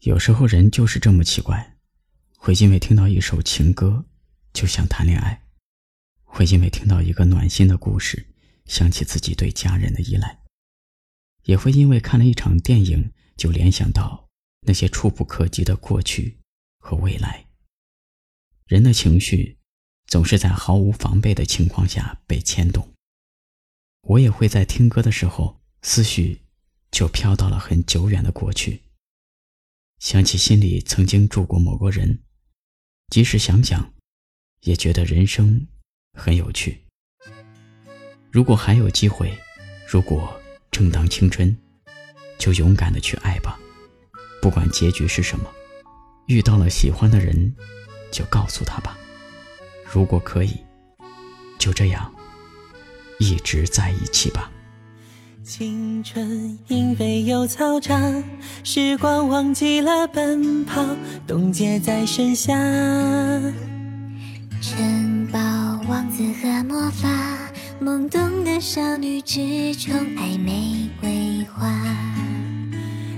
有时候人就是这么奇怪，会因为听到一首情歌就想谈恋爱，会因为听到一个暖心的故事想起自己对家人的依赖，也会因为看了一场电影就联想到那些触不可及的过去和未来。人的情绪总是在毫无防备的情况下被牵动。我也会在听歌的时候，思绪就飘到了很久远的过去。想起心里曾经住过某个人，即使想想，也觉得人生很有趣。如果还有机会，如果正当青春，就勇敢的去爱吧，不管结局是什么。遇到了喜欢的人，就告诉他吧。如果可以，就这样一直在一起吧。青春因为有操场，时光忘记了奔跑，冻结在盛夏。城堡、王子和魔法，懵懂的少女只宠爱玫瑰花。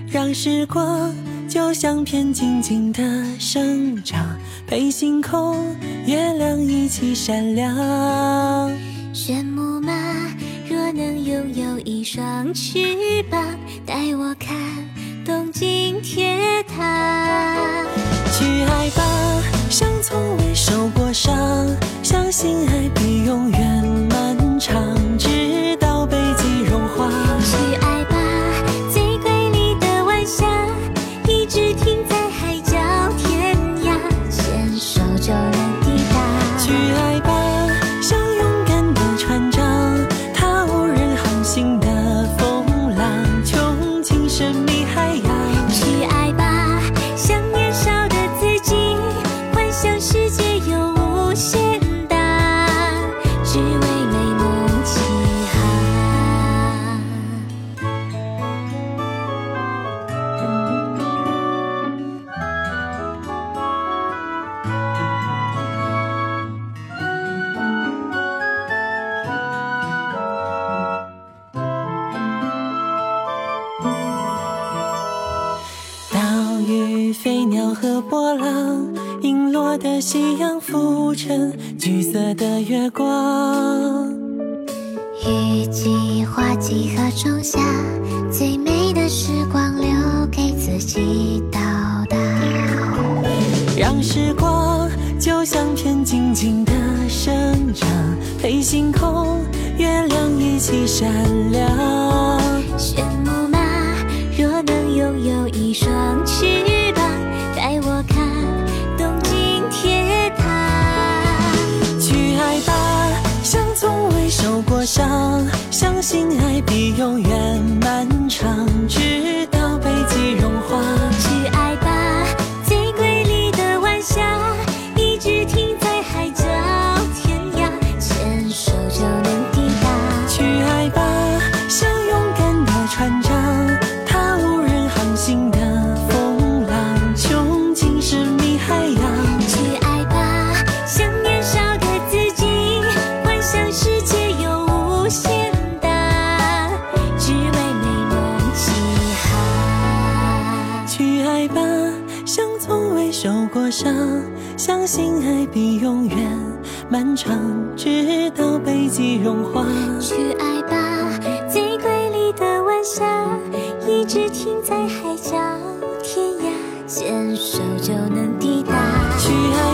让时光就像片静静的生长，陪星空、月亮一起闪亮。双翅膀，带我看飞鸟和波浪，银落的夕阳浮沉橘色的月光。雨季、花季和仲夏，最美的时光留给自己到达。让时光就像片静静的生长，陪星空、月亮一起闪亮。炫目吗？若能拥有一双我想，相信爱比永远漫长，直过伤，相信爱比永远漫长，直到北极融化。去爱吧，最瑰丽的晚霞，一直停在海角天涯，牵手就能抵达。去爱